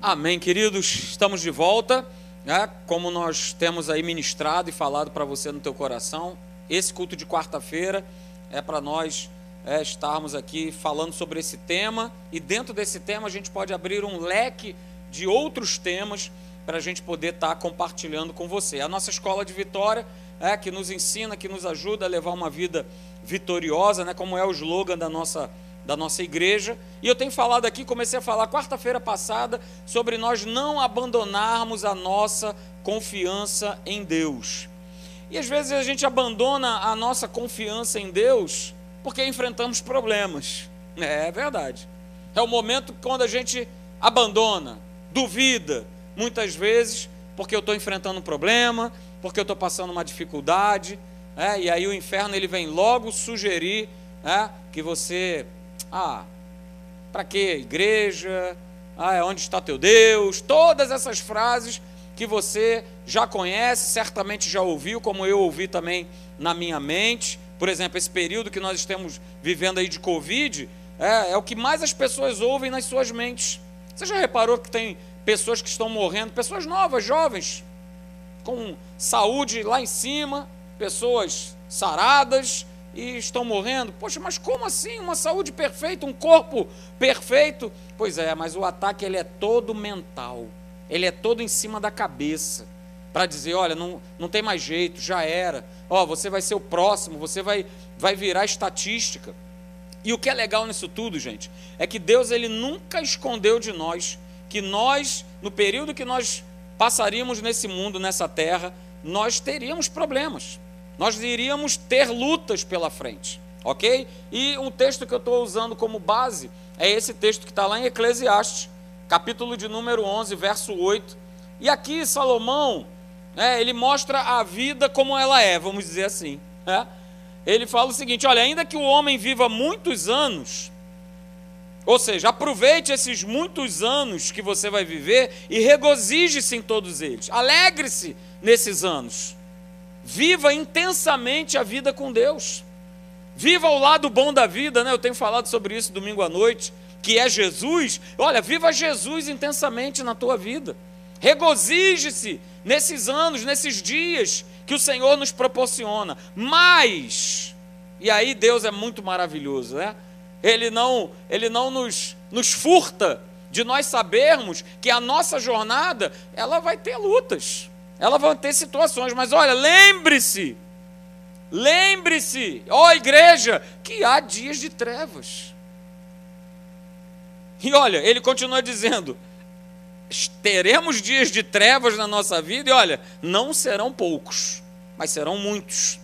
Amém, queridos. Estamos de volta. Né? Como nós temos aí ministrado e falado para você no teu coração, esse culto de quarta-feira é para nós é, estarmos aqui falando sobre esse tema e dentro desse tema a gente pode abrir um leque de outros temas para a gente poder estar tá compartilhando com você. A nossa escola de vitória é que nos ensina, que nos ajuda a levar uma vida vitoriosa, né? Como é o slogan da nossa da nossa igreja. E eu tenho falado aqui, comecei a falar quarta-feira passada sobre nós não abandonarmos a nossa confiança em Deus. E às vezes a gente abandona a nossa confiança em Deus porque enfrentamos problemas. É, é verdade. É o momento quando a gente abandona, duvida, muitas vezes porque eu estou enfrentando um problema, porque eu estou passando uma dificuldade, é, e aí o inferno ele vem logo sugerir é, que você ah, para que igreja? Ah, é onde está teu Deus? Todas essas frases que você já conhece, certamente já ouviu, como eu ouvi também na minha mente. Por exemplo, esse período que nós estamos vivendo aí de Covid, é, é o que mais as pessoas ouvem nas suas mentes. Você já reparou que tem pessoas que estão morrendo, pessoas novas, jovens, com saúde lá em cima, pessoas saradas, e estão morrendo. Poxa, mas como assim? Uma saúde perfeita, um corpo perfeito? Pois é, mas o ataque ele é todo mental. Ele é todo em cima da cabeça. Para dizer, olha, não, não tem mais jeito, já era. Ó, você vai ser o próximo, você vai, vai virar estatística. E o que é legal nisso tudo, gente, é que Deus ele nunca escondeu de nós que nós, no período que nós passaríamos nesse mundo, nessa terra, nós teríamos problemas nós iríamos ter lutas pela frente, ok? E um texto que eu estou usando como base é esse texto que está lá em Eclesiastes, capítulo de número 11, verso 8. E aqui Salomão, né, ele mostra a vida como ela é, vamos dizer assim. Né? Ele fala o seguinte: olha, ainda que o homem viva muitos anos, ou seja, aproveite esses muitos anos que você vai viver e regozije-se em todos eles, alegre-se nesses anos. Viva intensamente a vida com Deus. Viva o lado bom da vida, né? Eu tenho falado sobre isso domingo à noite, que é Jesus. Olha, viva Jesus intensamente na tua vida. Regozije-se nesses anos, nesses dias que o Senhor nos proporciona. Mas, e aí Deus é muito maravilhoso, né? Ele não, ele não nos, nos furta de nós sabermos que a nossa jornada, ela vai ter lutas. Ela vai ter situações, mas olha, lembre-se, lembre-se, ó igreja, que há dias de trevas. E olha, ele continua dizendo: teremos dias de trevas na nossa vida, e olha, não serão poucos, mas serão muitos.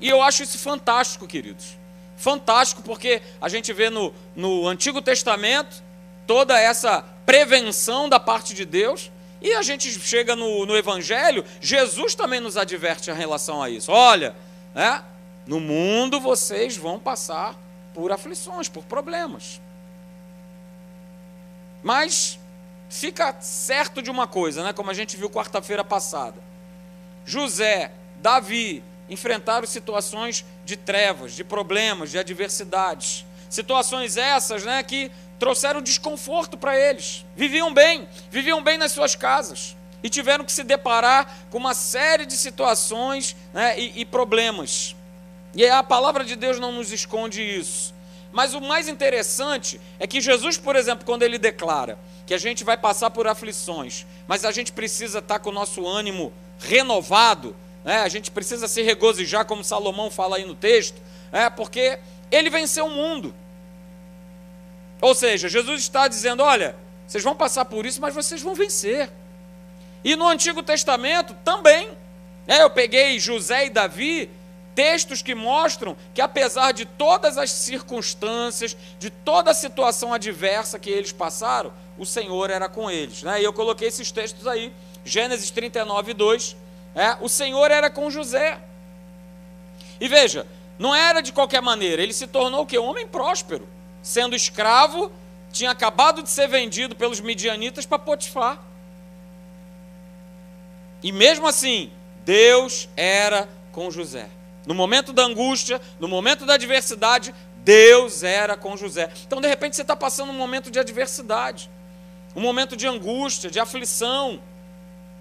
E eu acho isso fantástico, queridos. Fantástico, porque a gente vê no, no Antigo Testamento toda essa prevenção da parte de Deus, e a gente chega no, no Evangelho, Jesus também nos adverte em relação a isso. Olha, né, no mundo vocês vão passar por aflições, por problemas. Mas fica certo de uma coisa, né, como a gente viu quarta-feira passada. José, Davi enfrentaram situações de trevas, de problemas, de adversidades. Situações essas né, que trouxeram desconforto para eles. Viviam bem, viviam bem nas suas casas e tiveram que se deparar com uma série de situações né, e, e problemas. E a palavra de Deus não nos esconde isso. Mas o mais interessante é que Jesus, por exemplo, quando ele declara que a gente vai passar por aflições, mas a gente precisa estar com o nosso ânimo renovado, né? a gente precisa se regozijar, como Salomão fala aí no texto, é, porque ele venceu o mundo. Ou seja, Jesus está dizendo: olha, vocês vão passar por isso, mas vocês vão vencer. E no Antigo Testamento também. É, eu peguei José e Davi, textos que mostram que, apesar de todas as circunstâncias, de toda a situação adversa que eles passaram, o Senhor era com eles. Né? E eu coloquei esses textos aí, Gênesis 39, 2. É, o Senhor era com José. E veja, não era de qualquer maneira, ele se tornou o que? Um homem próspero sendo escravo, tinha acabado de ser vendido pelos midianitas para Potifar. E mesmo assim, Deus era com José. No momento da angústia, no momento da adversidade, Deus era com José. Então, de repente, você está passando um momento de adversidade, um momento de angústia, de aflição.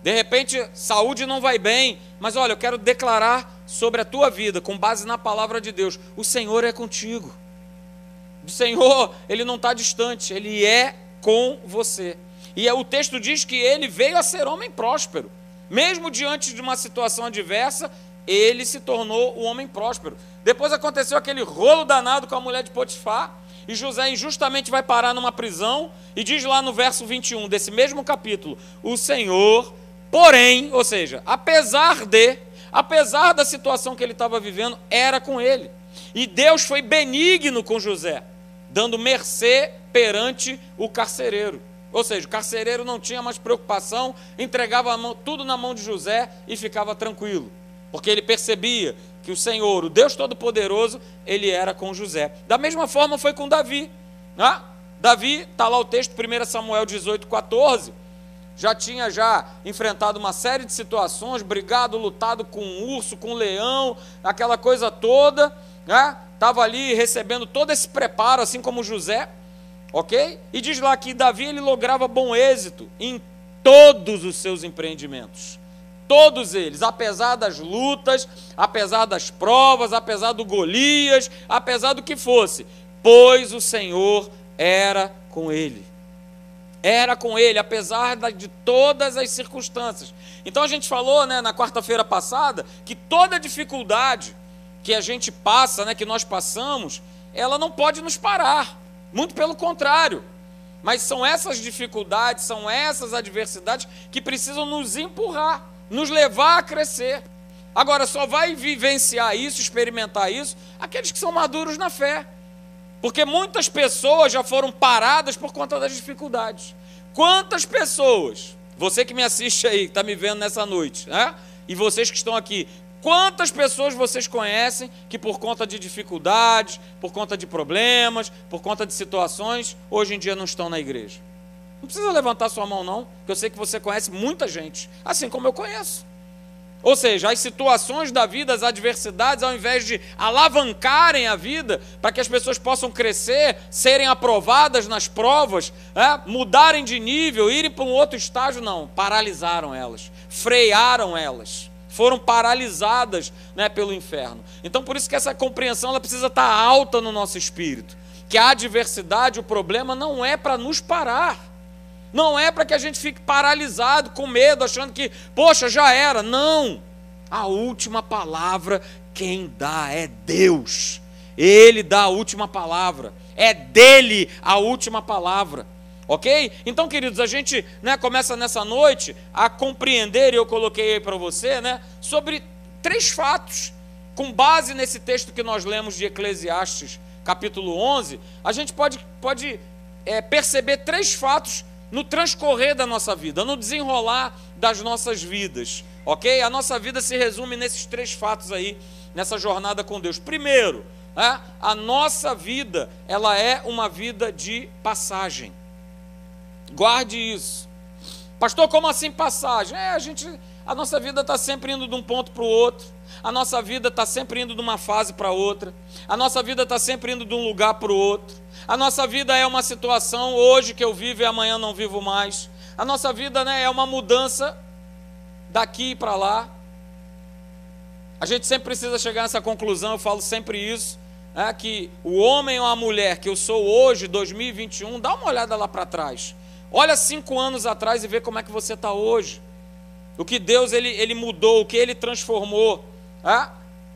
De repente, saúde não vai bem, mas olha, eu quero declarar sobre a tua vida, com base na palavra de Deus: o Senhor é contigo. O Senhor, ele não está distante, ele é com você. E é, o texto diz que ele veio a ser homem próspero. Mesmo diante de uma situação adversa, ele se tornou o homem próspero. Depois aconteceu aquele rolo danado com a mulher de Potifar, e José injustamente vai parar numa prisão, e diz lá no verso 21 desse mesmo capítulo: O Senhor, porém, ou seja, apesar de, apesar da situação que ele estava vivendo, era com ele. E Deus foi benigno com José, dando mercê perante o carcereiro. Ou seja, o carcereiro não tinha mais preocupação, entregava mão, tudo na mão de José e ficava tranquilo, porque ele percebia que o Senhor, o Deus Todo-Poderoso, ele era com José. Da mesma forma foi com Davi. Né? Davi, está lá o texto, 1 Samuel 18, 14, já tinha já enfrentado uma série de situações, brigado, lutado com um urso, com um leão, aquela coisa toda, estava né? ali recebendo todo esse preparo, assim como José, ok? E diz lá que Davi ele lograva bom êxito em todos os seus empreendimentos. Todos eles, apesar das lutas, apesar das provas, apesar do Golias, apesar do que fosse, pois o Senhor era com ele. Era com ele, apesar de todas as circunstâncias. Então a gente falou né, na quarta-feira passada que toda dificuldade que a gente passa, né, que nós passamos, ela não pode nos parar. Muito pelo contrário. Mas são essas dificuldades, são essas adversidades que precisam nos empurrar nos levar a crescer. Agora, só vai vivenciar isso, experimentar isso, aqueles que são maduros na fé. Porque muitas pessoas já foram paradas por conta das dificuldades. Quantas pessoas, você que me assiste aí, que está me vendo nessa noite, né? e vocês que estão aqui, quantas pessoas vocês conhecem que por conta de dificuldades, por conta de problemas, por conta de situações, hoje em dia não estão na igreja? Não precisa levantar sua mão, não, porque eu sei que você conhece muita gente, assim como eu conheço. Ou seja, as situações da vida, as adversidades, ao invés de alavancarem a vida para que as pessoas possam crescer, serem aprovadas nas provas, é, mudarem de nível, irem para um outro estágio, não, paralisaram elas, frearam elas, foram paralisadas né, pelo inferno. Então, por isso que essa compreensão ela precisa estar alta no nosso espírito, que a adversidade, o problema não é para nos parar. Não é para que a gente fique paralisado, com medo, achando que, poxa, já era. Não. A última palavra quem dá é Deus. Ele dá a última palavra. É dele a última palavra. Ok? Então, queridos, a gente né, começa nessa noite a compreender, e eu coloquei aí para você, né, sobre três fatos. Com base nesse texto que nós lemos de Eclesiastes, capítulo 11, a gente pode, pode é, perceber três fatos no transcorrer da nossa vida, no desenrolar das nossas vidas, ok? A nossa vida se resume nesses três fatos aí, nessa jornada com Deus. Primeiro, é, a nossa vida, ela é uma vida de passagem. Guarde isso. Pastor, como assim passagem? É, a gente, a nossa vida está sempre indo de um ponto para o outro. A nossa vida está sempre indo de uma fase para outra. A nossa vida está sempre indo de um lugar para o outro. A nossa vida é uma situação hoje que eu vivo e amanhã não vivo mais. A nossa vida né, é uma mudança daqui para lá. A gente sempre precisa chegar nessa conclusão, eu falo sempre isso, é, que o homem ou a mulher que eu sou hoje, 2021, dá uma olhada lá para trás. Olha cinco anos atrás e vê como é que você está hoje. O que Deus ele, ele mudou, o que Ele transformou. É?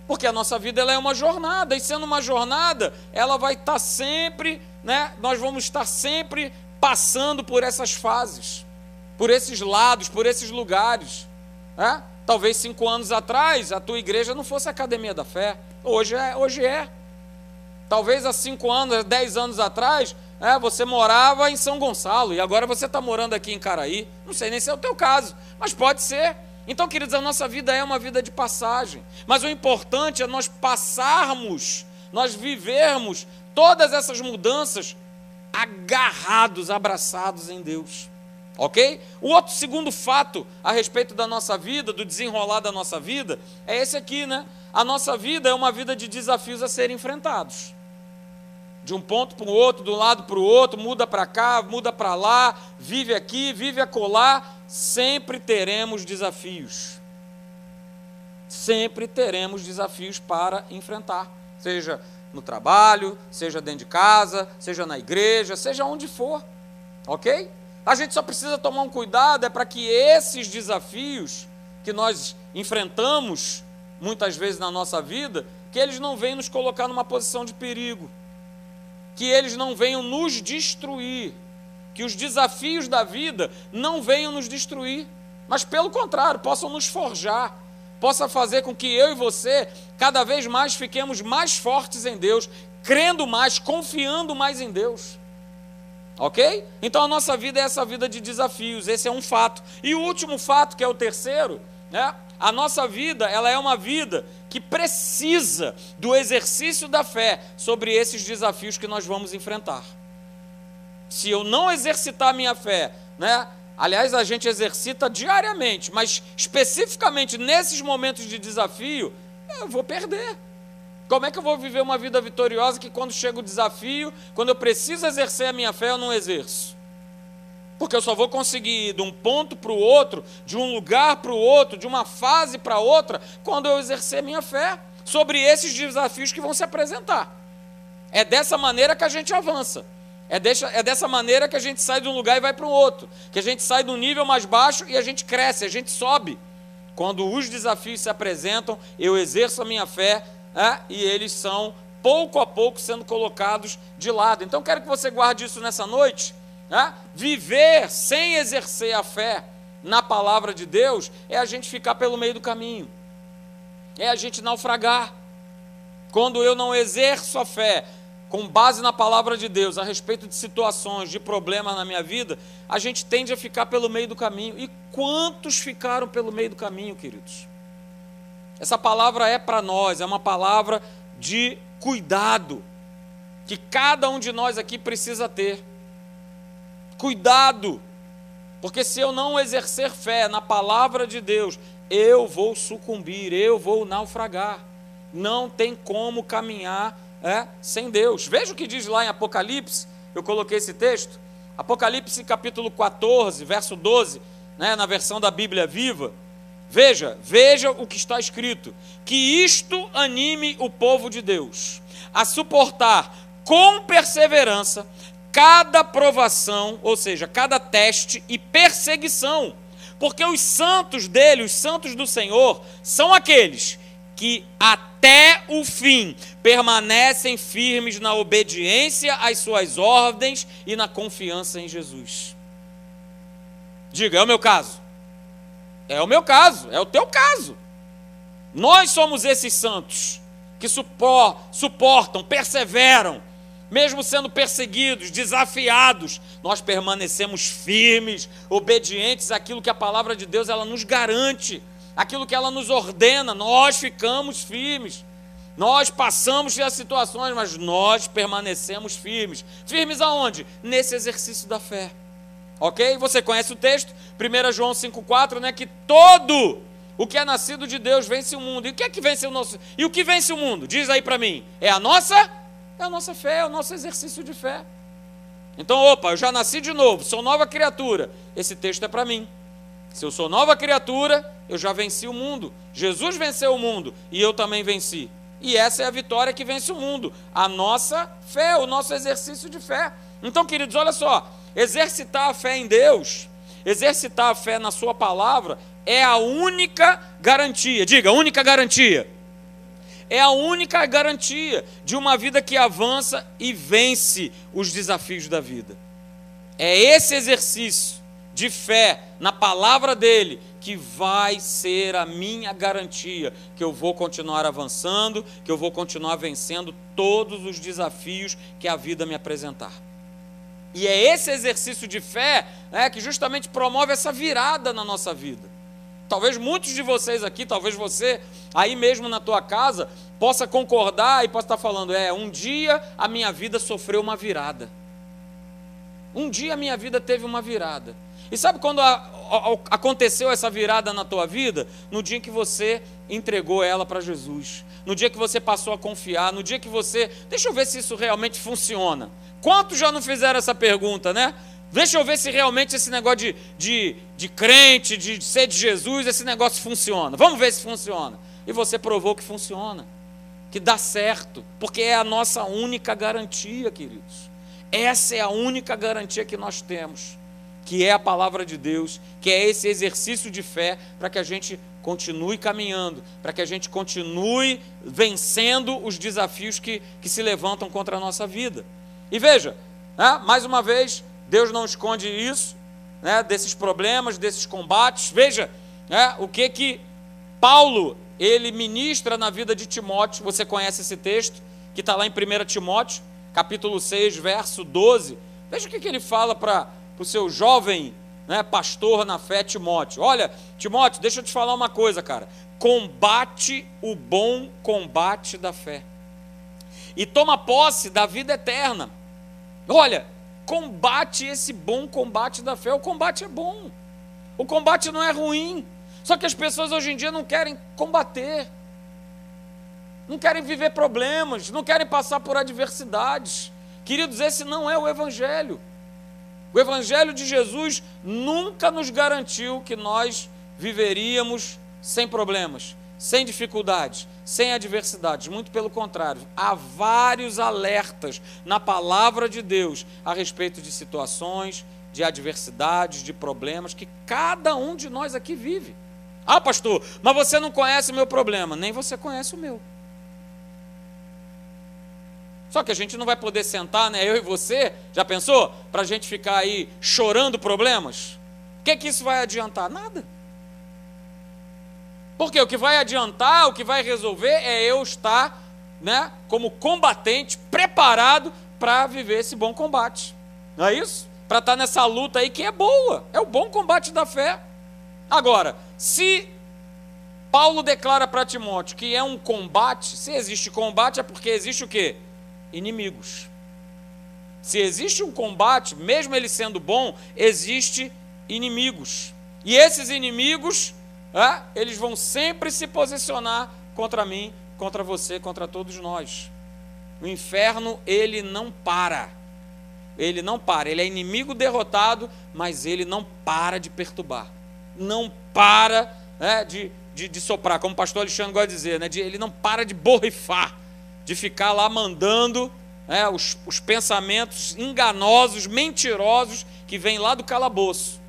Porque a nossa vida ela é uma jornada, e sendo uma jornada, ela vai estar sempre, né? Nós vamos estar sempre passando por essas fases, por esses lados, por esses lugares. É? Talvez cinco anos atrás a tua igreja não fosse a academia da fé. Hoje é, hoje é. Talvez há cinco anos, dez anos atrás, é, você morava em São Gonçalo e agora você está morando aqui em Caraí. Não sei nem se é o teu caso, mas pode ser. Então, queridos, a nossa vida é uma vida de passagem, mas o importante é nós passarmos, nós vivermos todas essas mudanças agarrados, abraçados em Deus. Ok? O outro segundo fato a respeito da nossa vida, do desenrolar da nossa vida, é esse aqui, né? A nossa vida é uma vida de desafios a serem enfrentados. De um ponto para o outro, do lado para o outro, muda para cá, muda para lá, vive aqui, vive acolá, sempre teremos desafios. Sempre teremos desafios para enfrentar, seja no trabalho, seja dentro de casa, seja na igreja, seja onde for, ok? A gente só precisa tomar um cuidado é para que esses desafios que nós enfrentamos muitas vezes na nossa vida, que eles não venham nos colocar numa posição de perigo que eles não venham nos destruir, que os desafios da vida não venham nos destruir, mas pelo contrário, possam nos forjar, possa fazer com que eu e você cada vez mais fiquemos mais fortes em Deus, crendo mais, confiando mais em Deus. Ok? Então a nossa vida é essa vida de desafios, esse é um fato. E o último fato, que é o terceiro, né? A nossa vida, ela é uma vida que precisa do exercício da fé sobre esses desafios que nós vamos enfrentar. Se eu não exercitar a minha fé, né? Aliás, a gente exercita diariamente, mas especificamente nesses momentos de desafio, eu vou perder. Como é que eu vou viver uma vida vitoriosa que quando chega o desafio, quando eu preciso exercer a minha fé, eu não exerço? Porque eu só vou conseguir ir de um ponto para o outro, de um lugar para o outro, de uma fase para outra, quando eu exercer minha fé sobre esses desafios que vão se apresentar. É dessa maneira que a gente avança. É, deixa, é dessa maneira que a gente sai de um lugar e vai para o outro. Que a gente sai do nível mais baixo e a gente cresce, a gente sobe. Quando os desafios se apresentam, eu exerço a minha fé é, e eles são pouco a pouco sendo colocados de lado. Então quero que você guarde isso nessa noite né? Viver sem exercer a fé na palavra de Deus é a gente ficar pelo meio do caminho, é a gente naufragar. Quando eu não exerço a fé com base na palavra de Deus a respeito de situações, de problemas na minha vida, a gente tende a ficar pelo meio do caminho. E quantos ficaram pelo meio do caminho, queridos? Essa palavra é para nós, é uma palavra de cuidado, que cada um de nós aqui precisa ter. Cuidado, porque se eu não exercer fé na palavra de Deus, eu vou sucumbir, eu vou naufragar. Não tem como caminhar é, sem Deus. Veja o que diz lá em Apocalipse, eu coloquei esse texto. Apocalipse capítulo 14, verso 12, né, na versão da Bíblia viva. Veja, veja o que está escrito: que isto anime o povo de Deus a suportar com perseverança cada provação, ou seja, cada teste e perseguição, porque os santos dele, os santos do Senhor, são aqueles que até o fim permanecem firmes na obediência às suas ordens e na confiança em Jesus. Diga, é o meu caso. É o meu caso, é o teu caso. Nós somos esses santos que suportam, perseveram, mesmo sendo perseguidos, desafiados, nós permanecemos firmes, obedientes àquilo que a palavra de Deus ela nos garante, aquilo que ela nos ordena, nós ficamos firmes. Nós passamos as situações, mas nós permanecemos firmes. Firmes aonde? Nesse exercício da fé. Ok? Você conhece o texto? 1 João 5,4, né? Que todo o que é nascido de Deus vence o mundo. E o que é que vence o nosso? E o que vence o mundo? Diz aí para mim. É a nossa é a nossa fé, é o nosso exercício de fé. Então, opa, eu já nasci de novo, sou nova criatura. Esse texto é para mim. Se eu sou nova criatura, eu já venci o mundo. Jesus venceu o mundo e eu também venci. E essa é a vitória que vence o mundo. A nossa fé, o nosso exercício de fé. Então, queridos, olha só: exercitar a fé em Deus, exercitar a fé na Sua palavra, é a única garantia. Diga, única garantia é a única garantia de uma vida que avança e vence os desafios da vida. É esse exercício de fé na palavra dele que vai ser a minha garantia que eu vou continuar avançando, que eu vou continuar vencendo todos os desafios que a vida me apresentar. E é esse exercício de fé né, que justamente promove essa virada na nossa vida. Talvez muitos de vocês aqui, talvez você aí mesmo na tua casa, possa concordar e possa estar falando: é, um dia a minha vida sofreu uma virada. Um dia a minha vida teve uma virada. E sabe quando a, a, aconteceu essa virada na tua vida? No dia que você entregou ela para Jesus. No dia que você passou a confiar, no dia que você. Deixa eu ver se isso realmente funciona. Quantos já não fizeram essa pergunta, né? Deixa eu ver se realmente esse negócio de, de, de crente, de ser de Jesus, esse negócio funciona. Vamos ver se funciona. E você provou que funciona, que dá certo, porque é a nossa única garantia, queridos. Essa é a única garantia que nós temos, que é a palavra de Deus, que é esse exercício de fé para que a gente continue caminhando, para que a gente continue vencendo os desafios que, que se levantam contra a nossa vida. E veja, né, mais uma vez, Deus não esconde isso, né, desses problemas, desses combates. Veja né, o que que Paulo ele ministra na vida de Timóteo. Você conhece esse texto que está lá em 1 Timóteo, capítulo 6, verso 12. Veja o que, que ele fala para o seu jovem né, pastor na fé, Timóteo. Olha, Timóteo, deixa eu te falar uma coisa, cara. Combate o bom combate da fé. E toma posse da vida eterna. Olha, combate esse bom combate da fé. O combate é bom. O combate não é ruim. Só que as pessoas hoje em dia não querem combater. Não querem viver problemas, não querem passar por adversidades. Queridos, esse não é o evangelho. O evangelho de Jesus nunca nos garantiu que nós viveríamos sem problemas, sem dificuldades, sem adversidades. Muito pelo contrário, há vários alertas na palavra de Deus a respeito de situações, de adversidades, de problemas que cada um de nós aqui vive. Ah, pastor, mas você não conhece o meu problema, nem você conhece o meu. Só que a gente não vai poder sentar, né? Eu e você, já pensou? Para a gente ficar aí chorando problemas? O que, que isso vai adiantar? Nada. Porque o que vai adiantar, o que vai resolver é eu estar, né, como combatente, preparado para viver esse bom combate. Não é isso? Para estar tá nessa luta aí que é boa, é o bom combate da fé. Agora, se Paulo declara para Timóteo que é um combate, se existe combate é porque existe o quê? Inimigos. Se existe um combate, mesmo ele sendo bom, existe inimigos. E esses inimigos eles vão sempre se posicionar contra mim, contra você, contra todos nós. O inferno, ele não para. Ele não para. Ele é inimigo derrotado, mas ele não para de perturbar. Não para né, de, de, de, soprar, como o pastor Alexandre gosta de dizer, né, de, ele não para de borrifar, de ficar lá mandando né, os, os pensamentos enganosos, mentirosos, que vêm lá do calabouço.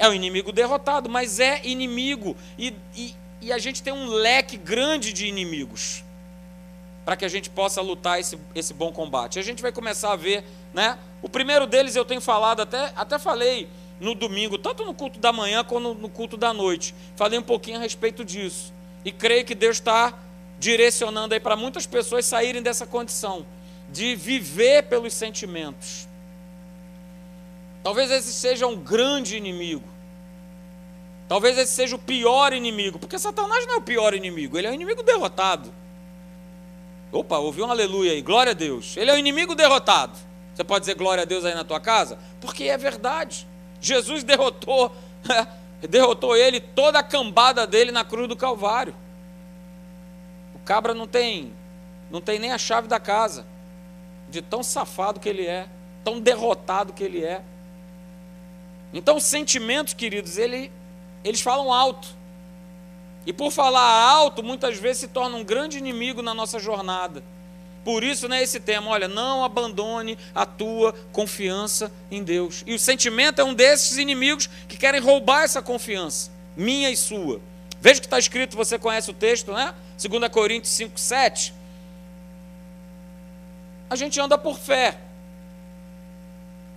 É o inimigo derrotado, mas é inimigo. E, e, e a gente tem um leque grande de inimigos para que a gente possa lutar esse, esse bom combate. A gente vai começar a ver, né? O primeiro deles eu tenho falado, até, até falei no domingo, tanto no culto da manhã quanto no culto da noite. Falei um pouquinho a respeito disso. E creio que Deus está direcionando aí para muitas pessoas saírem dessa condição de viver pelos sentimentos. Talvez esse seja um grande inimigo. Talvez esse seja o pior inimigo, porque Satanás não é o pior inimigo, ele é o inimigo derrotado. Opa, ouviu um aleluia aí, glória a Deus. Ele é o inimigo derrotado. Você pode dizer glória a Deus aí na tua casa? Porque é verdade. Jesus derrotou, derrotou ele, toda a cambada dele na cruz do Calvário. O cabra não tem, não tem nem a chave da casa, de tão safado que ele é, tão derrotado que ele é. Então, os sentimentos, queridos, ele, eles falam alto. E por falar alto, muitas vezes se torna um grande inimigo na nossa jornada. Por isso, né, esse tema, olha, não abandone a tua confiança em Deus. E o sentimento é um desses inimigos que querem roubar essa confiança, minha e sua. Veja que está escrito, você conhece o texto, né? 2 Coríntios 5, 7. A gente anda por fé,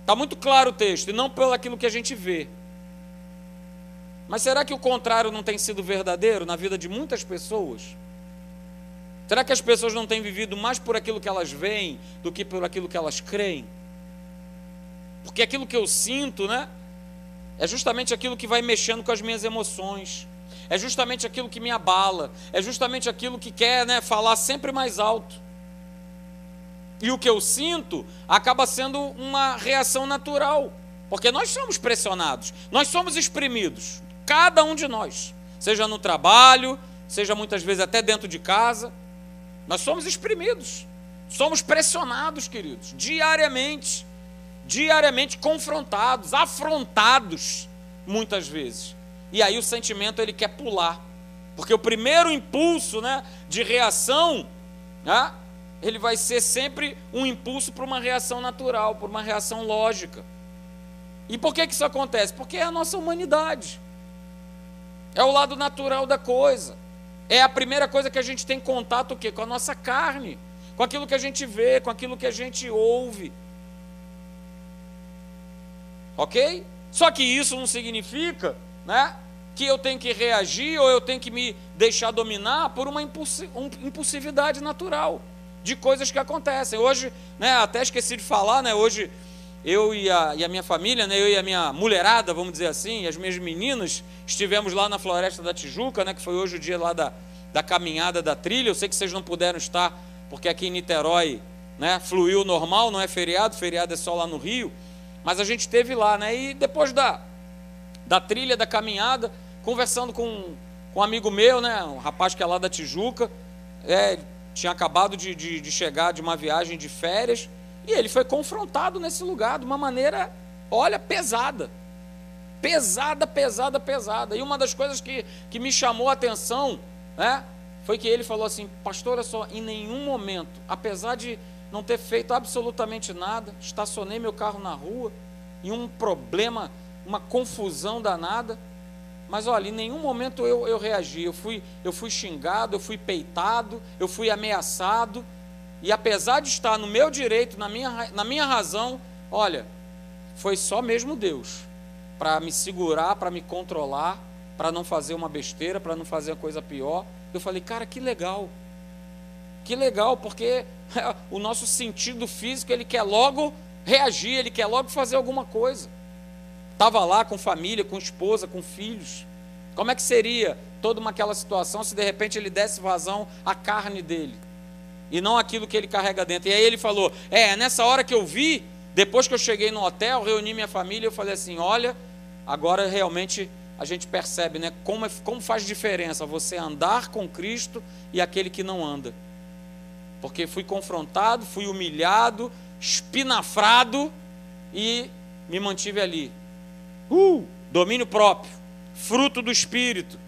Está muito claro o texto, e não pelo aquilo que a gente vê. Mas será que o contrário não tem sido verdadeiro na vida de muitas pessoas? Será que as pessoas não têm vivido mais por aquilo que elas veem do que por aquilo que elas creem? Porque aquilo que eu sinto, né? É justamente aquilo que vai mexendo com as minhas emoções. É justamente aquilo que me abala. É justamente aquilo que quer né, falar sempre mais alto. E o que eu sinto acaba sendo uma reação natural. Porque nós somos pressionados, nós somos exprimidos, cada um de nós, seja no trabalho, seja muitas vezes até dentro de casa, nós somos exprimidos, somos pressionados, queridos, diariamente, diariamente confrontados, afrontados, muitas vezes. E aí o sentimento ele quer pular, porque o primeiro impulso, né, de reação, né, ele vai ser sempre um impulso para uma reação natural, para uma reação lógica. E por que, que isso acontece? Porque é a nossa humanidade. É o lado natural da coisa. É a primeira coisa que a gente tem contato o quê? com a nossa carne, com aquilo que a gente vê, com aquilo que a gente ouve. Ok? Só que isso não significa né, que eu tenho que reagir ou eu tenho que me deixar dominar por uma impulsividade natural de coisas que acontecem. Hoje, né, até esqueci de falar, né, hoje eu e a, e a minha família, né, eu e a minha mulherada, vamos dizer assim, as minhas meninas, estivemos lá na Floresta da Tijuca, né, que foi hoje o dia lá da, da caminhada da trilha. Eu sei que vocês não puderam estar, porque aqui em Niterói né, fluiu normal, não é feriado, feriado é só lá no Rio. Mas a gente esteve lá, né? E depois da, da trilha, da caminhada, conversando com, com um amigo meu, né? Um rapaz que é lá da Tijuca, é, tinha acabado de, de, de chegar de uma viagem de férias, e ele foi confrontado nesse lugar de uma maneira, olha, pesada. Pesada, pesada, pesada. E uma das coisas que, que me chamou a atenção, né? Foi que ele falou assim, pastor, olha só, em nenhum momento, apesar de não ter feito absolutamente nada, estacionei meu carro na rua, em um problema, uma confusão danada, mas olha, em nenhum momento eu, eu reagi. Eu fui, eu fui xingado, eu fui peitado, eu fui ameaçado. E apesar de estar no meu direito, na minha, na minha razão, olha, foi só mesmo Deus para me segurar, para me controlar, para não fazer uma besteira, para não fazer uma coisa pior. Eu falei, cara, que legal. Que legal, porque o nosso sentido físico, ele quer logo reagir, ele quer logo fazer alguma coisa. Estava lá com família, com esposa, com filhos. Como é que seria toda uma aquela situação se de repente ele desse vazão à carne dele e não aquilo que ele carrega dentro? E aí ele falou: É, nessa hora que eu vi, depois que eu cheguei no hotel, reuni minha família, eu falei assim: Olha, agora realmente a gente percebe, né, como, é, como faz diferença você andar com Cristo e aquele que não anda. Porque fui confrontado, fui humilhado, espinafrado e me mantive ali, Uh, domínio próprio, fruto do espírito.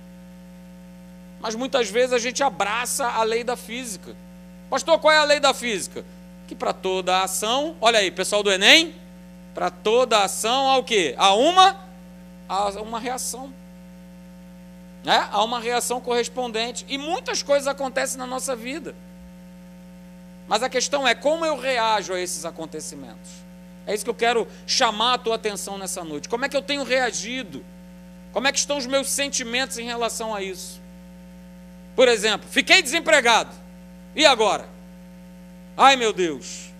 Mas muitas vezes a gente abraça a lei da física. Pastor, qual é a lei da física? Que para toda ação, olha aí, pessoal do Enem, para toda ação há o quê? Há uma, há uma reação. Né? Há uma reação correspondente. E muitas coisas acontecem na nossa vida. Mas a questão é como eu reajo a esses acontecimentos. É isso que eu quero chamar a tua atenção nessa noite. Como é que eu tenho reagido? Como é que estão os meus sentimentos em relação a isso? Por exemplo, fiquei desempregado. E agora? Ai, meu Deus.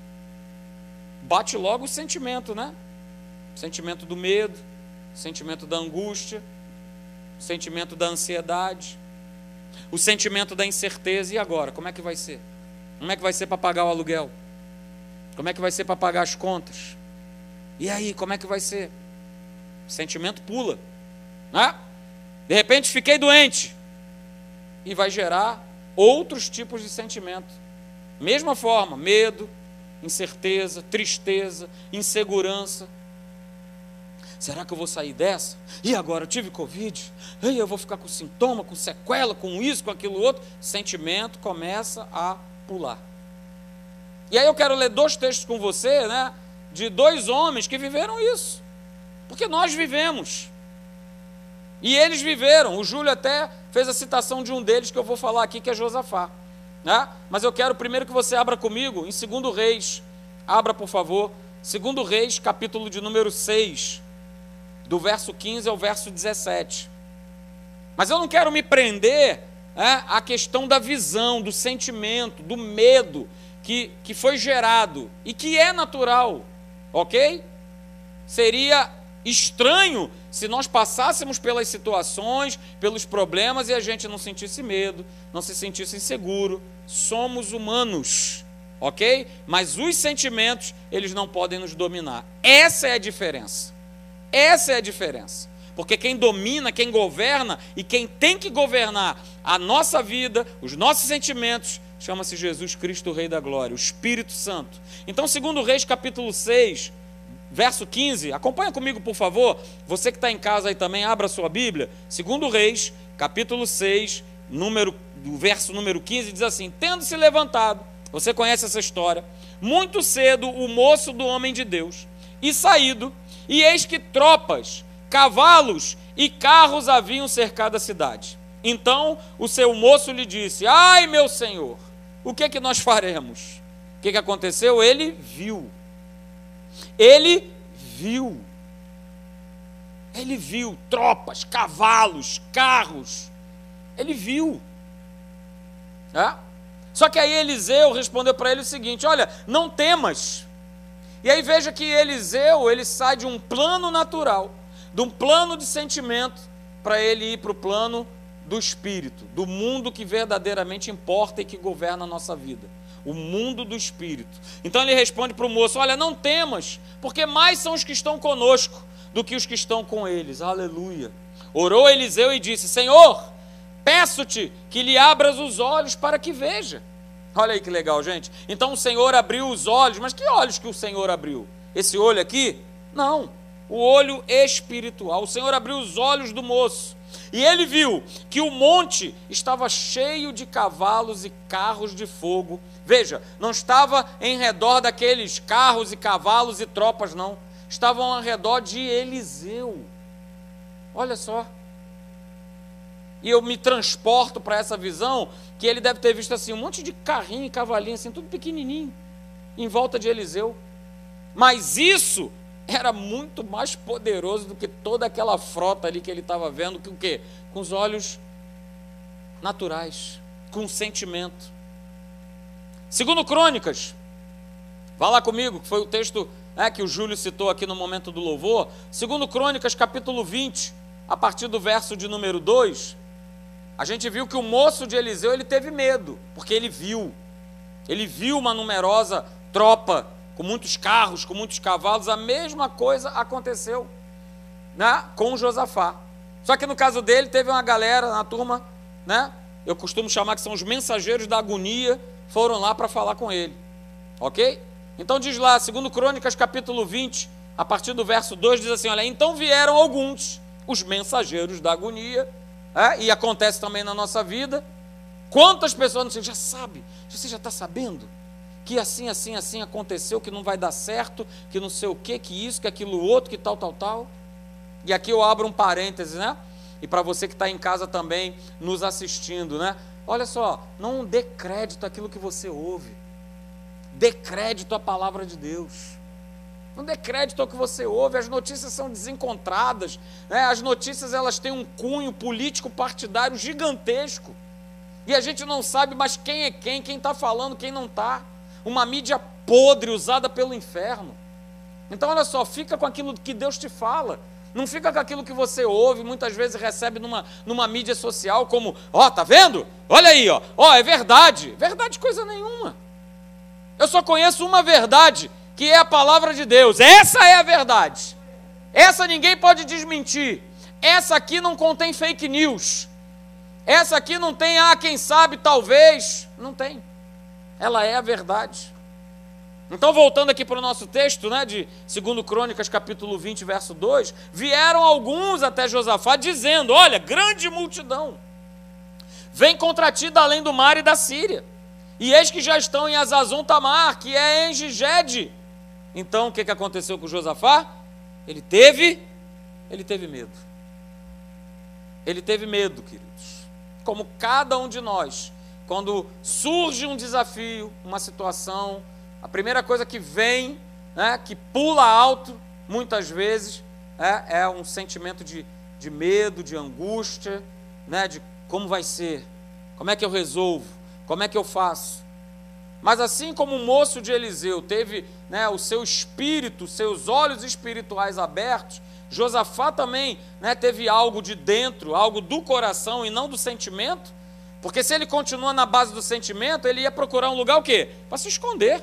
Bate logo o sentimento, né? O sentimento do medo, o sentimento da angústia, o sentimento da ansiedade, o sentimento da incerteza. E agora? Como é que vai ser? Como é que vai ser para pagar o aluguel? Como é que vai ser para pagar as contas? E aí, como é que vai ser? O sentimento pula. Né? De repente fiquei doente. E vai gerar outros tipos de sentimento. Mesma forma, medo, incerteza, tristeza, insegurança. Será que eu vou sair dessa? E agora eu tive Covid? E eu vou ficar com sintoma, com sequela, com isso, com aquilo outro? Sentimento começa a pular. E aí eu quero ler dois textos com você, né? De dois homens que viveram isso. Porque nós vivemos. E eles viveram. O Júlio até fez a citação de um deles que eu vou falar aqui, que é Josafá. Né? Mas eu quero primeiro que você abra comigo em 2 Reis. Abra, por favor. 2 Reis, capítulo de número 6, do verso 15 ao verso 17. Mas eu não quero me prender é, à questão da visão, do sentimento, do medo que, que foi gerado e que é natural, ok? Seria estranho se nós passássemos pelas situações, pelos problemas e a gente não sentisse medo, não se sentisse inseguro. Somos humanos, ok? Mas os sentimentos, eles não podem nos dominar. Essa é a diferença. Essa é a diferença. Porque quem domina, quem governa e quem tem que governar a nossa vida, os nossos sentimentos, chama-se Jesus Cristo, Rei da Glória, o Espírito Santo. Então, segundo Reis, capítulo 6, verso 15, acompanha comigo, por favor. Você que está em casa aí também, abra sua Bíblia. Segundo Reis, capítulo 6, número, do verso número 15, diz assim: Tendo se levantado, você conhece essa história, muito cedo o moço do homem de Deus, e saído, e eis que tropas, cavalos e carros haviam cercado a cidade. Então o seu moço lhe disse: Ai, meu senhor, o que é que nós faremos? O que, é que aconteceu? Ele viu. Ele viu. Ele viu tropas, cavalos, carros. Ele viu. É? Só que aí Eliseu respondeu para ele o seguinte: Olha, não temas. E aí veja que Eliseu ele sai de um plano natural, de um plano de sentimento, para ele ir para o plano do espírito, do mundo que verdadeiramente importa e que governa a nossa vida. O mundo do espírito. Então ele responde para o moço: Olha, não temas, porque mais são os que estão conosco do que os que estão com eles. Aleluia. Orou Eliseu e disse: Senhor, peço-te que lhe abras os olhos para que veja. Olha aí que legal, gente. Então o Senhor abriu os olhos, mas que olhos que o Senhor abriu? Esse olho aqui? Não, o olho espiritual. O Senhor abriu os olhos do moço e ele viu que o monte estava cheio de cavalos e carros de fogo. Veja, não estava em redor daqueles carros e cavalos e tropas, não. Estavam ao redor de Eliseu. Olha só. E eu me transporto para essa visão que ele deve ter visto assim um monte de carrinho e cavalinho assim, tudo pequenininho, em volta de Eliseu. Mas isso era muito mais poderoso do que toda aquela frota ali que ele estava vendo, que o quê? Com os olhos naturais, com sentimento. Segundo Crônicas, vá lá comigo, que foi o texto é, que o Júlio citou aqui no momento do louvor. Segundo Crônicas, capítulo 20, a partir do verso de número 2, a gente viu que o moço de Eliseu ele teve medo, porque ele viu. Ele viu uma numerosa tropa com muitos carros, com muitos cavalos, a mesma coisa aconteceu né, com Josafá. Só que no caso dele, teve uma galera na turma, né? Eu costumo chamar que são os mensageiros da agonia, foram lá para falar com ele. Ok? Então diz lá, segundo Crônicas, capítulo 20, a partir do verso 2, diz assim: olha, então vieram alguns, os mensageiros da agonia, é, e acontece também na nossa vida. Quantas pessoas não já sabe, você já está sabendo? Que assim, assim, assim aconteceu, que não vai dar certo, que não sei o que, que isso, que aquilo outro, que tal, tal, tal. E aqui eu abro um parêntese, né? E para você que está em casa também nos assistindo, né? Olha só, não dê crédito àquilo que você ouve. Dê crédito à palavra de Deus. Não dê crédito ao que você ouve, as notícias são desencontradas, né? as notícias elas têm um cunho político partidário gigantesco. E a gente não sabe mais quem é quem, quem está falando, quem não está uma mídia podre usada pelo inferno. Então, olha só, fica com aquilo que Deus te fala. Não fica com aquilo que você ouve, muitas vezes recebe numa, numa mídia social, como, ó, oh, tá vendo? Olha aí, ó, ó, oh, é verdade. Verdade, coisa nenhuma. Eu só conheço uma verdade, que é a palavra de Deus. Essa é a verdade. Essa ninguém pode desmentir. Essa aqui não contém fake news. Essa aqui não tem, ah, quem sabe, talvez. Não tem ela é a verdade. Então, voltando aqui para o nosso texto, né, de 2 Crônicas, capítulo 20, verso 2, vieram alguns até Josafá dizendo: Olha, grande multidão, vem contra ti da além do mar e da Síria, e eis que já estão em Azazon Tamar, que é em Gigede. Então, o que, que aconteceu com Josafá? Ele teve, ele teve medo. Ele teve medo, queridos. Como cada um de nós quando surge um desafio, uma situação, a primeira coisa que vem, né, que pula alto, muitas vezes, é, é um sentimento de, de medo, de angústia, né, de como vai ser, como é que eu resolvo, como é que eu faço. Mas assim como o moço de Eliseu teve né, o seu espírito, seus olhos espirituais abertos, Josafá também né, teve algo de dentro, algo do coração e não do sentimento, porque se ele continua na base do sentimento, ele ia procurar um lugar o quê? Para se esconder.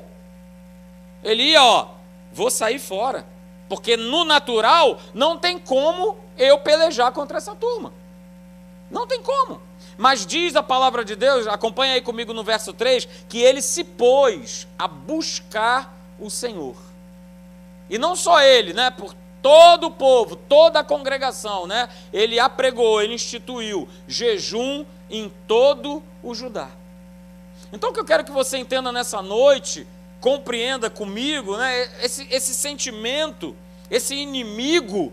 Ele ia, ó, vou sair fora. Porque no natural não tem como eu pelejar contra essa turma. Não tem como. Mas diz a palavra de Deus, acompanha aí comigo no verso 3, que ele se pôs a buscar o Senhor. E não só ele, né? Por todo o povo, toda a congregação, né? Ele apregou, ele instituiu jejum em todo o Judá. Então o que eu quero que você entenda nessa noite, compreenda comigo, né? Esse, esse sentimento, esse inimigo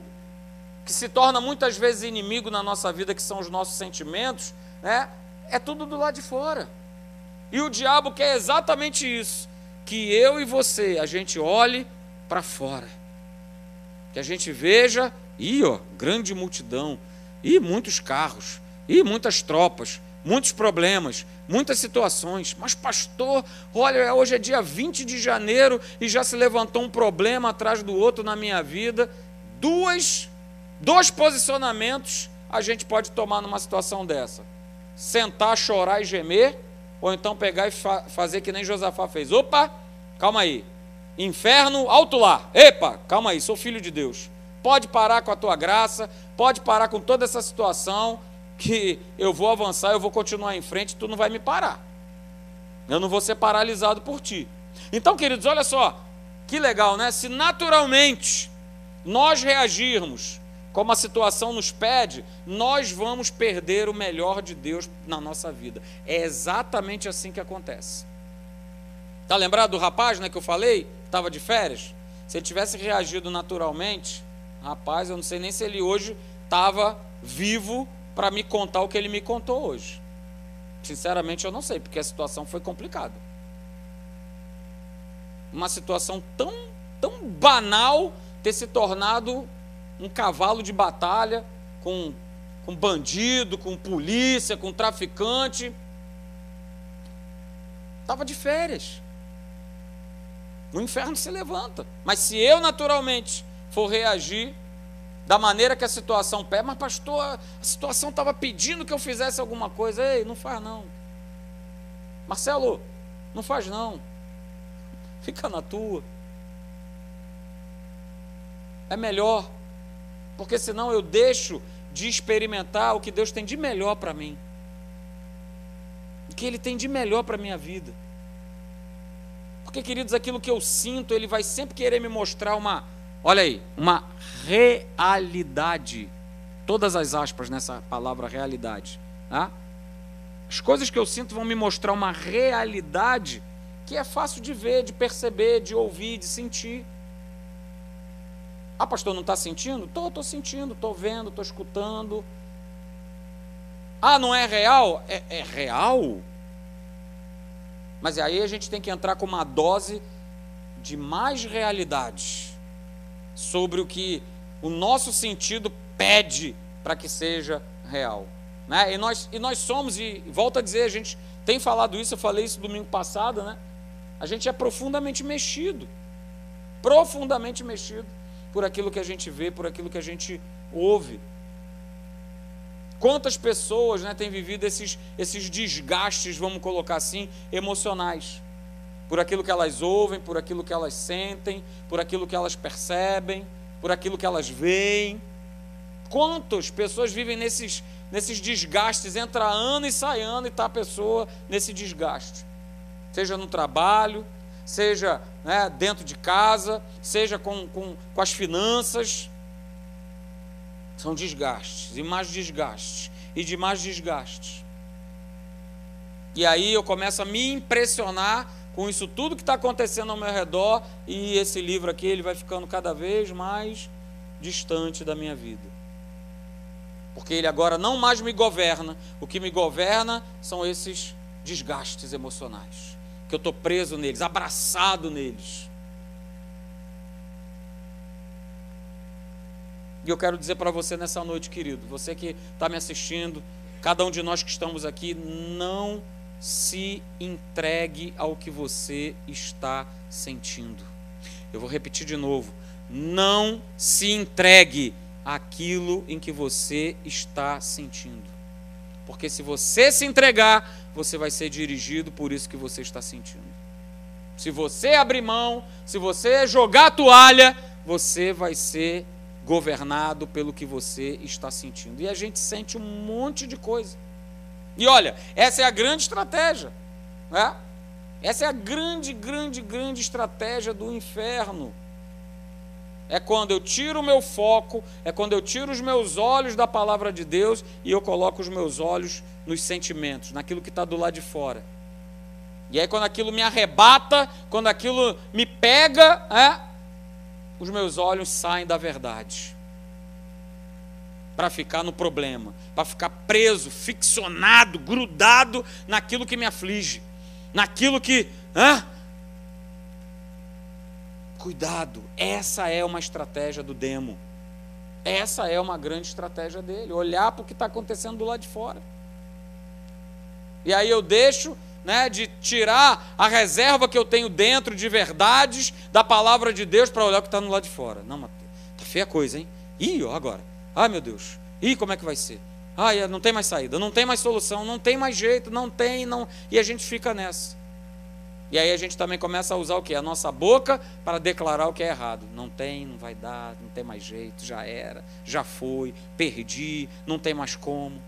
que se torna muitas vezes inimigo na nossa vida, que são os nossos sentimentos, né? É tudo do lado de fora. E o diabo quer exatamente isso, que eu e você a gente olhe para fora. Que a gente veja, e ó, grande multidão, e muitos carros, e muitas tropas, muitos problemas, muitas situações. Mas, pastor, olha, hoje é dia 20 de janeiro e já se levantou um problema atrás do outro na minha vida. Duas, dois posicionamentos a gente pode tomar numa situação dessa: sentar, chorar e gemer, ou então pegar e fa fazer que nem Josafá fez. Opa, calma aí. Inferno, alto lá. Epa, calma aí, sou filho de Deus. Pode parar com a tua graça, pode parar com toda essa situação, que eu vou avançar, eu vou continuar em frente, tu não vai me parar. Eu não vou ser paralisado por ti. Então, queridos, olha só, que legal, né? Se naturalmente nós reagirmos como a situação nos pede, nós vamos perder o melhor de Deus na nossa vida. É exatamente assim que acontece. Tá lembrado do rapaz, né, que eu falei? Estava de férias? Se ele tivesse reagido naturalmente, rapaz, eu não sei nem se ele hoje estava vivo para me contar o que ele me contou hoje. Sinceramente, eu não sei, porque a situação foi complicada. Uma situação tão, tão banal ter se tornado um cavalo de batalha com, com bandido, com polícia, com traficante. Estava de férias. O inferno se levanta. Mas se eu naturalmente for reagir, da maneira que a situação pede, mas pastor, a situação estava pedindo que eu fizesse alguma coisa. Ei, não faz não. Marcelo, não faz não. Fica na tua. É melhor. Porque senão eu deixo de experimentar o que Deus tem de melhor para mim. O que Ele tem de melhor para a minha vida. Porque, queridos, aquilo que eu sinto, Ele vai sempre querer me mostrar uma Olha aí, uma realidade. Todas as aspas nessa palavra realidade. Tá? As coisas que eu sinto vão me mostrar uma realidade que é fácil de ver, de perceber, de ouvir, de sentir. Ah, pastor, não está sentindo? Estou, estou sentindo, estou vendo, estou escutando. Ah, não é real? É, é real. Mas aí a gente tem que entrar com uma dose de mais realidades sobre o que o nosso sentido pede para que seja real. Né? E, nós, e nós somos, e volto a dizer, a gente tem falado isso, eu falei isso domingo passado, né? A gente é profundamente mexido, profundamente mexido por aquilo que a gente vê, por aquilo que a gente ouve. Quantas pessoas né, têm vivido esses, esses desgastes, vamos colocar assim, emocionais? Por aquilo que elas ouvem, por aquilo que elas sentem, por aquilo que elas percebem, por aquilo que elas veem. Quantas pessoas vivem nesses, nesses desgastes, entra ano e sai ano e está a pessoa nesse desgaste, seja no trabalho, seja né, dentro de casa, seja com, com, com as finanças. São desgastes, e mais desgastes, e de mais desgastes. E aí eu começo a me impressionar com isso tudo que está acontecendo ao meu redor e esse livro aqui ele vai ficando cada vez mais distante da minha vida. Porque ele agora não mais me governa, o que me governa são esses desgastes emocionais, que eu estou preso neles, abraçado neles. E eu quero dizer para você nessa noite, querido, você que está me assistindo, cada um de nós que estamos aqui, não se entregue ao que você está sentindo. Eu vou repetir de novo. Não se entregue àquilo em que você está sentindo. Porque se você se entregar, você vai ser dirigido por isso que você está sentindo. Se você abrir mão, se você jogar a toalha, você vai ser governado pelo que você está sentindo. E a gente sente um monte de coisa. E olha, essa é a grande estratégia. Né? Essa é a grande, grande, grande estratégia do inferno. É quando eu tiro o meu foco, é quando eu tiro os meus olhos da palavra de Deus e eu coloco os meus olhos nos sentimentos, naquilo que está do lado de fora. E aí, quando aquilo me arrebata, quando aquilo me pega, é, os meus olhos saem da verdade. Para ficar no problema, para ficar preso, ficcionado, grudado naquilo que me aflige, naquilo que. Hã? Cuidado, essa é uma estratégia do demo. Essa é uma grande estratégia dele, olhar para o que está acontecendo do lado de fora. E aí eu deixo né, de tirar a reserva que eu tenho dentro de verdades da palavra de Deus para olhar o que está no lado de fora. Não, mas tá feia a coisa, hein? Ih, ó, agora. Ai, meu Deus. Ih, como é que vai ser? Ai, não tem mais saída, não tem mais solução, não tem mais jeito, não tem, não. E a gente fica nessa. E aí a gente também começa a usar o que? A nossa boca para declarar o que é errado. Não tem, não vai dar, não tem mais jeito, já era, já foi, perdi, não tem mais como.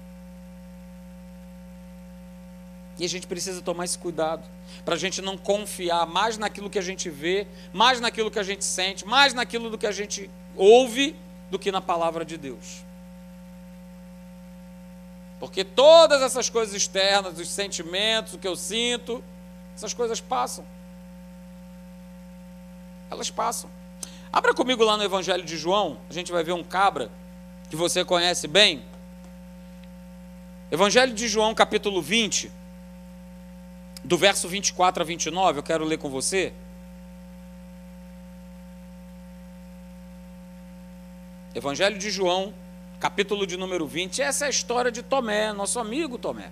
E a gente precisa tomar esse cuidado, para a gente não confiar mais naquilo que a gente vê, mais naquilo que a gente sente, mais naquilo do que a gente ouve, do que na palavra de Deus. Porque todas essas coisas externas, os sentimentos, o que eu sinto, essas coisas passam. Elas passam. Abra comigo lá no Evangelho de João, a gente vai ver um cabra que você conhece bem. Evangelho de João, capítulo 20 do verso 24 a 29, eu quero ler com você. Evangelho de João, capítulo de número 20. Essa é a história de Tomé, nosso amigo Tomé.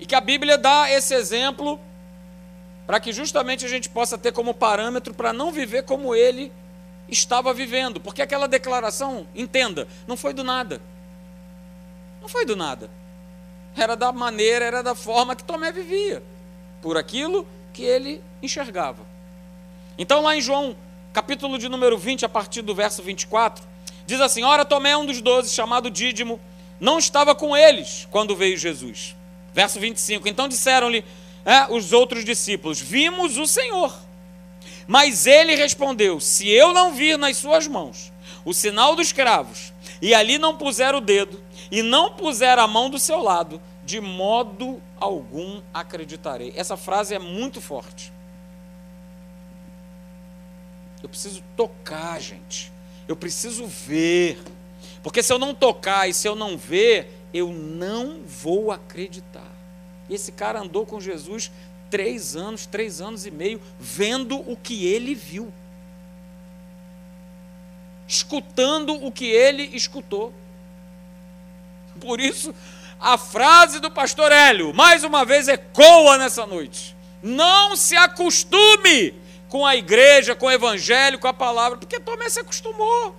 E que a Bíblia dá esse exemplo para que justamente a gente possa ter como parâmetro para não viver como ele estava vivendo. Porque aquela declaração, entenda, não foi do nada. Não foi do nada era da maneira, era da forma que Tomé vivia, por aquilo que ele enxergava. Então, lá em João, capítulo de número 20, a partir do verso 24, diz assim: Ora, Tomé, um dos doze, chamado Dídimo, não estava com eles quando veio Jesus. Verso 25: Então disseram-lhe é, os outros discípulos: Vimos o Senhor. Mas ele respondeu: Se eu não vir nas suas mãos o sinal dos cravos, e ali não puser o dedo, e não puser a mão do seu lado, de modo algum acreditarei. Essa frase é muito forte. Eu preciso tocar, gente. Eu preciso ver. Porque se eu não tocar e se eu não ver, eu não vou acreditar. E esse cara andou com Jesus três anos, três anos e meio, vendo o que ele viu, escutando o que ele escutou. Por isso, a frase do pastor Hélio, mais uma vez, ecoa nessa noite. Não se acostume com a igreja, com o evangelho, com a palavra, porque Tomé se acostumou.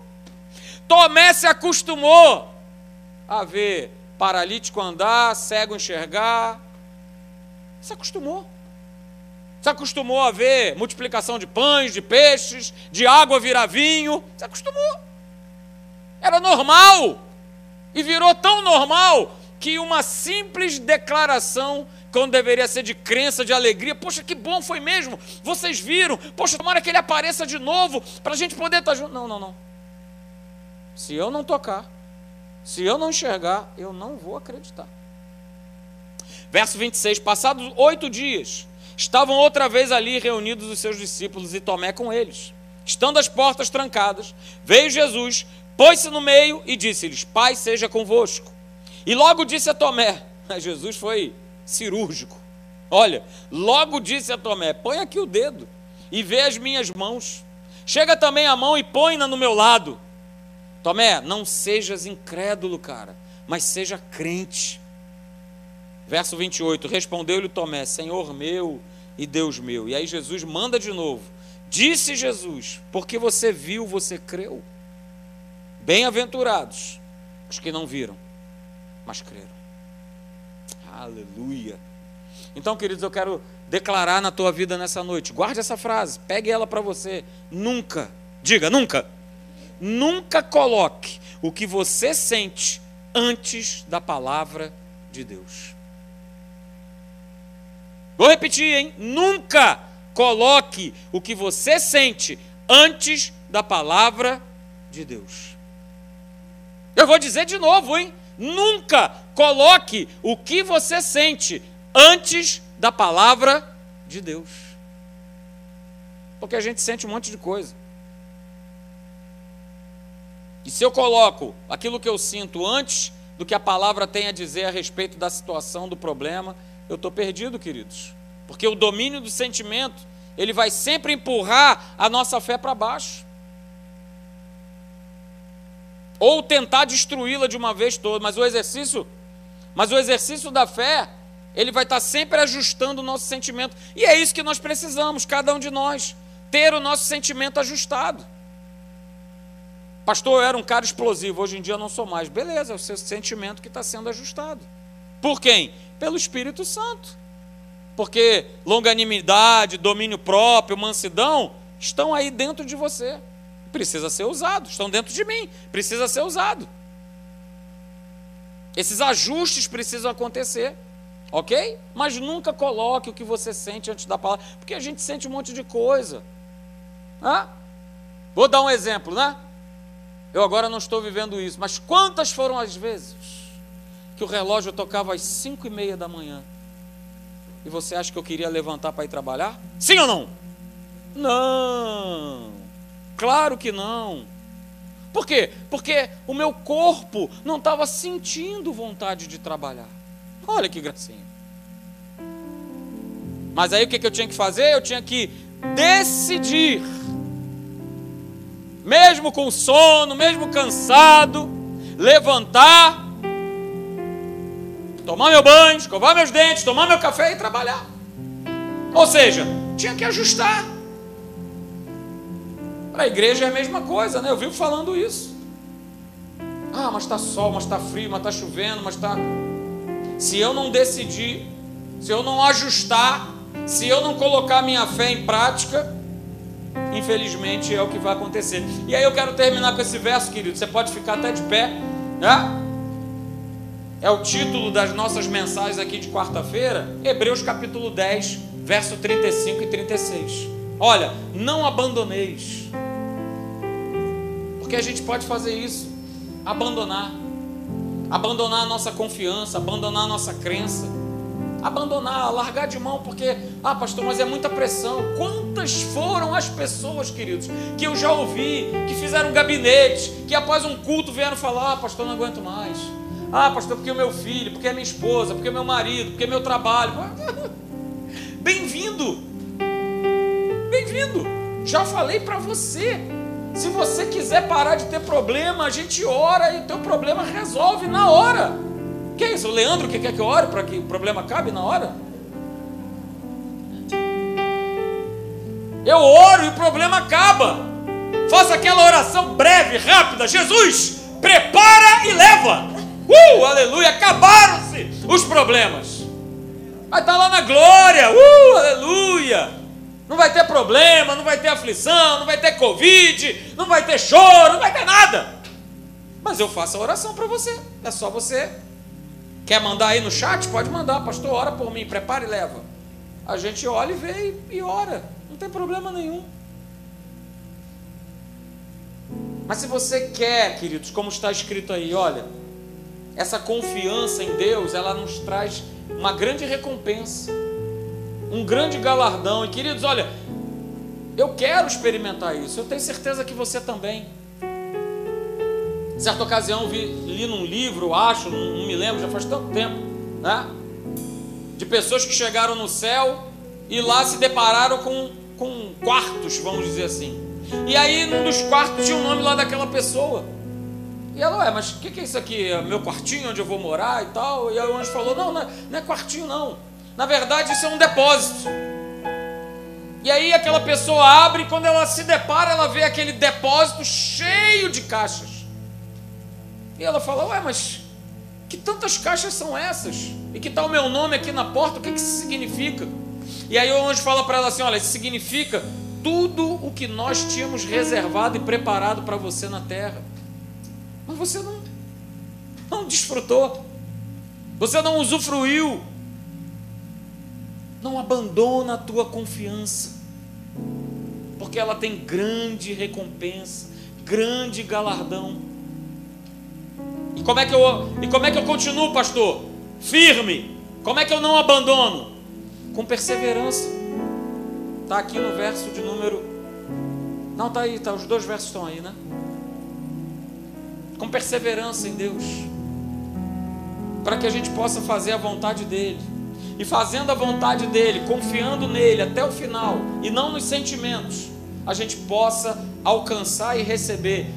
Tomé se acostumou a ver paralítico andar, cego enxergar. Se acostumou. Se acostumou a ver multiplicação de pães, de peixes, de água virar vinho. Se acostumou. Era normal. E virou tão normal que uma simples declaração, quando deveria ser de crença, de alegria, poxa, que bom foi mesmo, vocês viram, poxa, tomara que ele apareça de novo, para a gente poder estar junto. Não, não, não. Se eu não tocar, se eu não enxergar, eu não vou acreditar. Verso 26: Passados oito dias, estavam outra vez ali reunidos os seus discípulos e Tomé com eles. Estando as portas trancadas, veio Jesus, pôs-se no meio e disse-lhes: Pai seja convosco. E logo disse a Tomé: Jesus foi cirúrgico. Olha, logo disse a Tomé: Põe aqui o dedo e vê as minhas mãos. Chega também a mão e põe-na no meu lado. Tomé, não sejas incrédulo, cara, mas seja crente. Verso 28, respondeu-lhe Tomé, Senhor meu e Deus meu. E aí Jesus manda de novo. Disse Jesus, porque você viu, você creu. Bem-aventurados os que não viram, mas creram. Aleluia. Então, queridos, eu quero declarar na tua vida nessa noite. Guarde essa frase, pegue ela para você. Nunca, diga nunca, nunca coloque o que você sente antes da palavra de Deus. Vou repetir, hein? Nunca coloque o que você sente antes da palavra de Deus. Eu vou dizer de novo, hein? Nunca coloque o que você sente antes da palavra de Deus. Porque a gente sente um monte de coisa. E se eu coloco aquilo que eu sinto antes do que a palavra tem a dizer a respeito da situação, do problema, eu estou perdido, queridos. Porque o domínio do sentimento, ele vai sempre empurrar a nossa fé para baixo. Ou tentar destruí-la de uma vez toda. Mas o exercício, mas o exercício da fé, ele vai estar sempre ajustando o nosso sentimento. E é isso que nós precisamos, cada um de nós, ter o nosso sentimento ajustado. Pastor, eu era um cara explosivo, hoje em dia eu não sou mais. Beleza, é o seu sentimento que está sendo ajustado. Por quem? Pelo Espírito Santo. Porque longanimidade, domínio próprio, mansidão estão aí dentro de você. Precisa ser usado, estão dentro de mim, precisa ser usado. Esses ajustes precisam acontecer, ok? Mas nunca coloque o que você sente antes da palavra, porque a gente sente um monte de coisa. Hã? Vou dar um exemplo, né? Eu agora não estou vivendo isso, mas quantas foram as vezes que o relógio tocava às cinco e meia da manhã e você acha que eu queria levantar para ir trabalhar? Sim ou não? Não, claro que não. Por quê? Porque o meu corpo não estava sentindo vontade de trabalhar. Olha que gracinha. Mas aí o que, eu tinha que fazer? Eu tinha que decidir mesmo com sono, mesmo cansado, levantar, tomar meu banho, escovar meus dentes, tomar meu café e trabalhar. Ou seja, tinha que ajustar. Para a igreja é a mesma coisa, né? Eu vivo falando isso. Ah, mas está sol, mas está frio, mas está chovendo, mas está. Se eu não decidir, se eu não ajustar, se eu não colocar minha fé em prática, infelizmente é o que vai acontecer. E aí eu quero terminar com esse verso, querido. Você pode ficar até de pé, né? É o título das nossas mensagens aqui de quarta-feira, Hebreus capítulo 10, verso 35 e 36. Olha, não abandoneis. Porque a gente pode fazer isso, abandonar. Abandonar a nossa confiança, abandonar a nossa crença abandonar, largar de mão, porque, ah, pastor, mas é muita pressão. Quantas foram as pessoas, queridos, que eu já ouvi, que fizeram um gabinete, que após um culto vieram falar: ah, pastor, não aguento mais. Ah, pastor, porque é meu filho, porque é minha esposa, porque é meu marido, porque é meu trabalho. Bem-vindo! Bem-vindo! Já falei para você. Se você quiser parar de ter problema, a gente ora e o teu problema resolve na hora. Que é isso? O Leandro que quer que eu ore para que o problema acabe na hora? Eu oro e o problema acaba. Faça aquela oração breve, rápida. Jesus, prepara e leva. Uh, aleluia. Acabaram-se os problemas. Vai estar lá na glória. Uh, aleluia. Não vai ter problema, não vai ter aflição, não vai ter Covid, não vai ter choro, não vai ter nada. Mas eu faço a oração para você. É só você Quer mandar aí no chat? Pode mandar, pastor, ora por mim, prepara e leva. A gente olha e vê e ora, não tem problema nenhum. Mas se você quer, queridos, como está escrito aí, olha, essa confiança em Deus, ela nos traz uma grande recompensa, um grande galardão. E queridos, olha, eu quero experimentar isso, eu tenho certeza que você também. Certa ocasião vi, li num livro, acho, não, não me lembro, já faz tanto tempo, né? De pessoas que chegaram no céu e lá se depararam com, com quartos, vamos dizer assim. E aí, num dos quartos tinha o nome lá daquela pessoa. E ela, ué, mas o que, que é isso aqui? É meu quartinho onde eu vou morar e tal? E aí o anjo falou: não, não é, não é quartinho, não. Na verdade, isso é um depósito. E aí aquela pessoa abre e quando ela se depara, ela vê aquele depósito cheio de caixas. E ela fala: Ué, mas que tantas caixas são essas? E que tal tá o meu nome aqui na porta? O que, que isso significa? E aí o anjo fala para ela assim: olha, isso significa tudo o que nós tínhamos reservado e preparado para você na terra. Mas você não, não desfrutou, você não usufruiu. Não abandona a tua confiança, porque ela tem grande recompensa, grande galardão. E como é que eu, e como é que eu continuo, pastor? Firme. Como é que eu não abandono? Com perseverança. Está aqui no verso de número. Não, está aí, tá, os dois versos estão aí, né? Com perseverança em Deus. Para que a gente possa fazer a vontade dEle. E fazendo a vontade dEle, confiando nele até o final, e não nos sentimentos, a gente possa alcançar e receber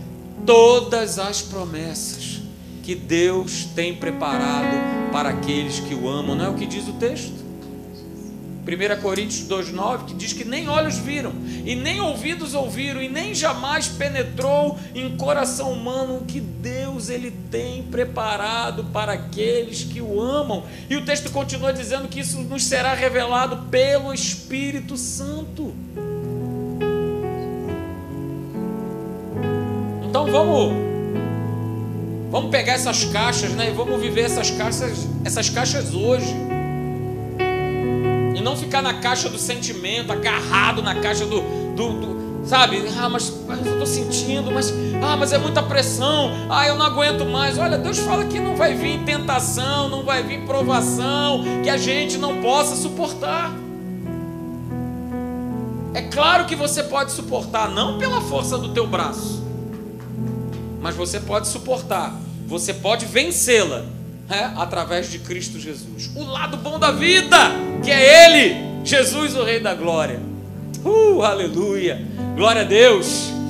todas as promessas que Deus tem preparado para aqueles que o amam. Não é o que diz o texto? 1 Coríntios 2,9, que diz que nem olhos viram, e nem ouvidos ouviram, e nem jamais penetrou em coração humano o que Deus ele tem preparado para aqueles que o amam. E o texto continua dizendo que isso nos será revelado pelo Espírito Santo. Então vamos vamos pegar essas caixas, né, e vamos viver essas caixas, essas caixas hoje não ficar na caixa do sentimento, agarrado na caixa do, do, do sabe? Ah, mas, mas eu estou sentindo, mas, ah, mas é muita pressão, ah, eu não aguento mais. Olha, Deus fala que não vai vir tentação, não vai vir provação, que a gente não possa suportar. É claro que você pode suportar, não pela força do teu braço, mas você pode suportar, você pode vencê-la é, através de Cristo Jesus. O lado bom da vida, que é Ele, Jesus, o Rei da Glória. Uh, aleluia! Glória a Deus!